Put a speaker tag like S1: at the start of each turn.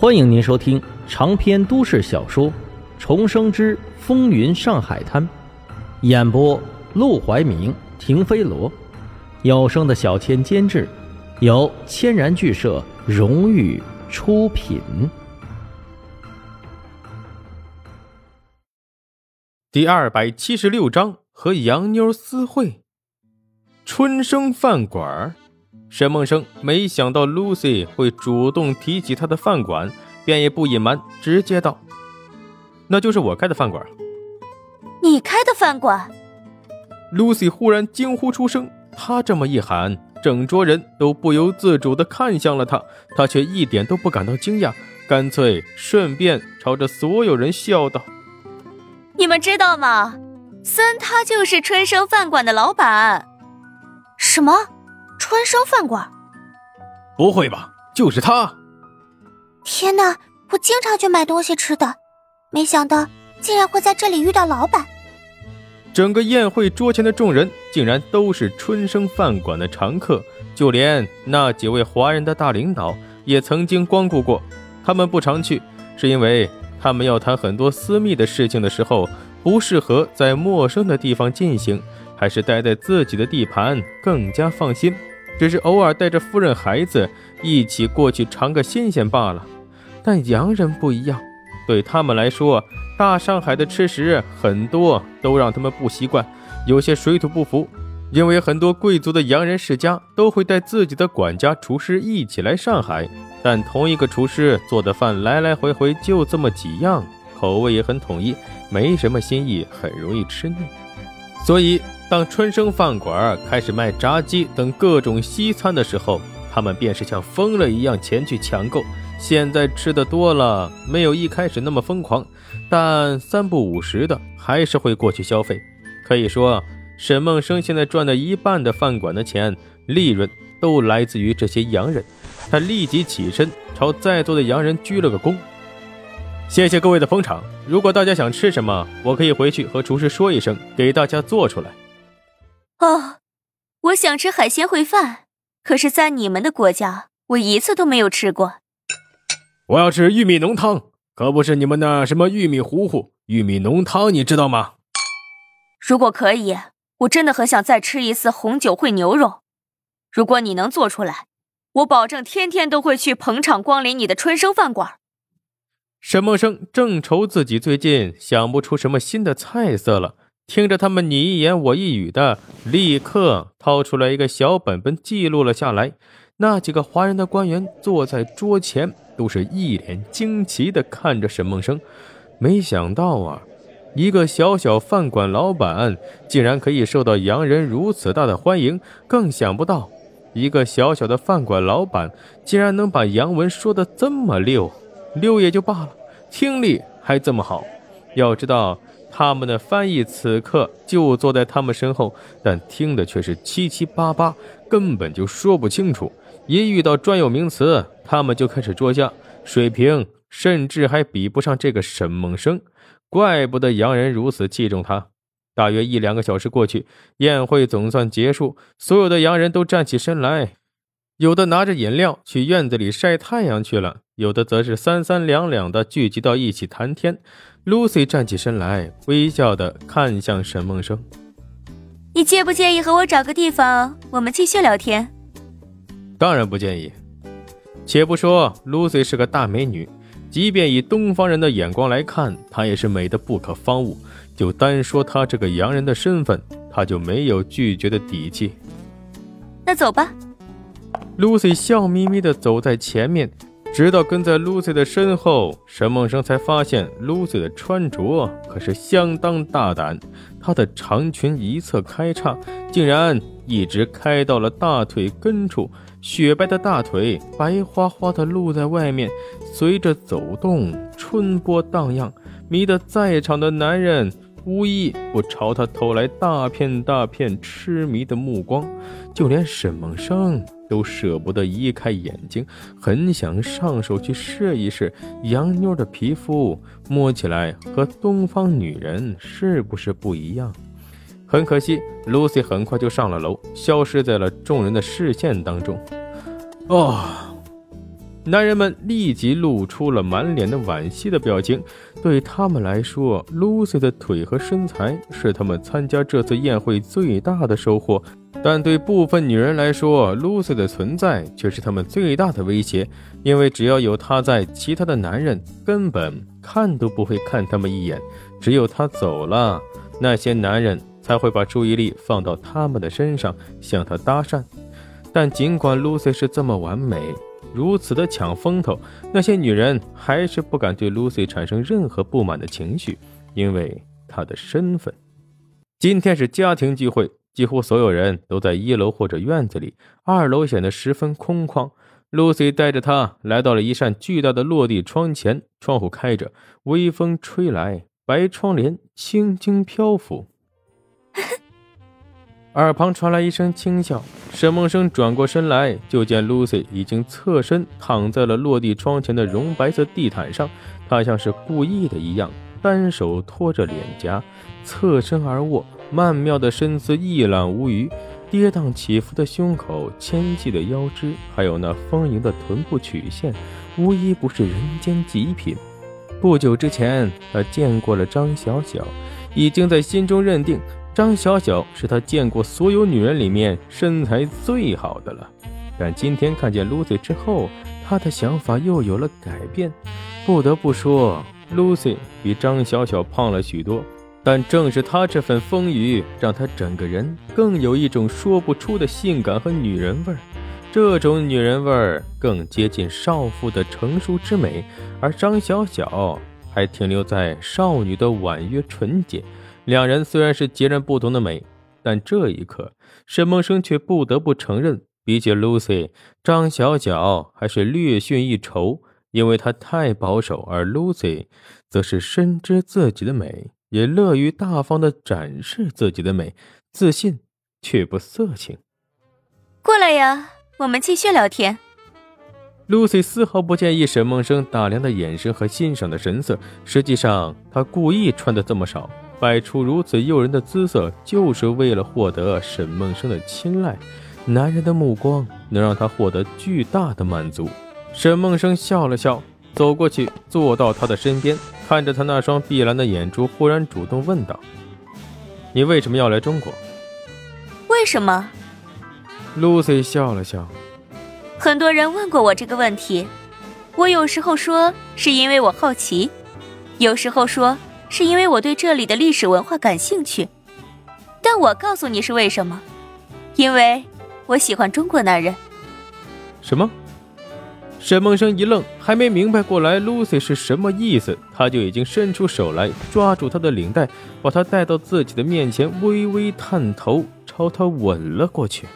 S1: 欢迎您收听长篇都市小说《重生之风云上海滩》，演播：陆怀明、停飞罗，有声的小千监制，由千然剧社荣誉出品。
S2: 第二百七十六章和洋妞私会，春生饭馆儿。沈梦生没想到 Lucy 会主动提起他的饭馆，便也不隐瞒，直接道：“那就是我开的饭馆。”
S3: 你开的饭馆
S2: ？Lucy 忽然惊呼出声，他这么一喊，整桌人都不由自主地看向了他，他却一点都不感到惊讶，干脆顺便朝着所有人笑道：“
S3: 你们知道吗？森他就是春生饭馆的老板。”什么？春生饭馆？
S2: 不会吧，就是他！
S4: 天哪，我经常去买东西吃的，没想到竟然会在这里遇到老板。
S2: 整个宴会桌前的众人竟然都是春生饭馆的常客，就连那几位华人的大领导也曾经光顾过。他们不常去，是因为他们要谈很多私密的事情的时候，不适合在陌生的地方进行，还是待在自己的地盘更加放心。只是偶尔带着夫人、孩子一起过去尝个新鲜罢了。但洋人不一样，对他们来说，大上海的吃食很多都让他们不习惯，有些水土不服。因为很多贵族的洋人世家都会带自己的管家、厨师一起来上海，但同一个厨师做的饭来来回回就这么几样，口味也很统一，没什么新意，很容易吃腻。所以。当春生饭馆开始卖炸鸡等各种西餐的时候，他们便是像疯了一样前去抢购。现在吃的多了，没有一开始那么疯狂，但三不五时的还是会过去消费。可以说，沈梦生现在赚的一半的饭馆的钱利润都来自于这些洋人。他立即起身朝在座的洋人鞠了个躬：“谢谢各位的捧场。如果大家想吃什么，我可以回去和厨师说一声，给大家做出来。”
S3: 哦，我想吃海鲜烩饭，可是，在你们的国家，我一次都没有吃过。
S2: 我要吃玉米浓汤，可不是你们那什么玉米糊糊，玉米浓汤，你知道吗？
S3: 如果可以，我真的很想再吃一次红酒烩牛肉。如果你能做出来，我保证天天都会去捧场光临你的春生饭馆。
S2: 沈梦生正愁自己最近想不出什么新的菜色了。听着他们你一言我一语的，立刻掏出来一个小本本记录了下来。那几个华人的官员坐在桌前，都是一脸惊奇的看着沈梦生。没想到啊，一个小小饭馆老板竟然可以受到洋人如此大的欢迎，更想不到一个小小的饭馆老板竟然能把洋文说的这么溜，溜也就罢了，听力还这么好。要知道。他们的翻译此刻就坐在他们身后，但听的却是七七八八，根本就说不清楚。一遇到专有名词，他们就开始捉瞎，水平甚至还比不上这个沈梦生。怪不得洋人如此器重他。大约一两个小时过去，宴会总算结束，所有的洋人都站起身来，有的拿着饮料去院子里晒太阳去了，有的则是三三两两的聚集到一起谈天。Lucy 站起身来，微笑的看向沈梦生：“
S3: 你介不介意和我找个地方，我们继续聊天？”“
S2: 当然不介意。”且不说 Lucy 是个大美女，即便以东方人的眼光来看，她也是美的不可方物。就单说她这个洋人的身份，她就没有拒绝的底气。
S3: 那走吧。
S2: Lucy 笑眯眯的走在前面。直到跟在 Lucy 的身后，沈梦生才发现 Lucy 的穿着可是相当大胆。她的长裙一侧开叉，竟然一直开到了大腿根处，雪白的大腿白花花的露在外面，随着走动，春波荡漾，迷得在场的男人无一不朝她投来大片大片痴迷的目光，就连沈梦生。都舍不得移开眼睛，很想上手去试一试洋妞的皮肤，摸起来和东方女人是不是不一样？很可惜，Lucy 很快就上了楼，消失在了众人的视线当中。哦，男人们立即露出了满脸的惋惜的表情。对他们来说，Lucy 的腿和身材是他们参加这次宴会最大的收获；但对部分女人来说，Lucy 的存在却是他们最大的威胁。因为只要有她在，其他的男人根本看都不会看他们一眼。只有她走了，那些男人才会把注意力放到他们的身上，向她搭讪。但尽管 Lucy 是这么完美，如此的抢风头，那些女人还是不敢对 Lucy 产生任何不满的情绪，因为她的身份。今天是家庭聚会，几乎所有人都在一楼或者院子里，二楼显得十分空旷。Lucy 带着他来到了一扇巨大的落地窗前，窗户开着，微风吹来，白窗帘轻轻飘拂。耳旁传来一声轻笑，沈梦生转过身来，就见 Lucy 已经侧身躺在了落地窗前的绒白色地毯上。她像是故意的一样，单手托着脸颊，侧身而卧，曼妙的身姿一览无余。跌宕起伏的胸口，纤细的腰肢，还有那丰盈的臀部曲线，无一不是人间极品。不久之前，他见过了张小小，已经在心中认定张小小是他见过所有女人里面身材最好的了。但今天看见 Lucy 之后，他的想法又有了改变。不得不说，Lucy 比张小小胖了许多。但正是她这份丰腴，让她整个人更有一种说不出的性感和女人味儿。这种女人味儿更接近少妇的成熟之美，而张小小还停留在少女的婉约纯洁。两人虽然是截然不同的美，但这一刻，沈梦生却不得不承认，比起 Lucy，张小小还是略逊一筹，因为她太保守，而 Lucy 则是深知自己的美。也乐于大方的展示自己的美，自信却不色情。
S3: 过来呀，我们继续聊天。
S2: Lucy 丝毫不介意沈梦生打量的眼神和欣赏的神色。实际上，她故意穿的这么少，摆出如此诱人的姿色，就是为了获得沈梦生的青睐。男人的目光能让她获得巨大的满足。沈梦生笑了笑。走过去，坐到他的身边，看着他那双碧蓝的眼珠，忽然主动问道：“你为什么要来中国？”“
S3: 为什么
S2: ？”Lucy 笑了笑。
S3: 很多人问过我这个问题，我有时候说是因为我好奇，有时候说是因为我对这里的历史文化感兴趣。但我告诉你是为什么，因为我喜欢中国男人。
S2: 什么？沈梦生一愣，还没明白过来 Lucy 是什么意思，他就已经伸出手来抓住她的领带，把她带到自己的面前，微微探头，朝她吻了过去。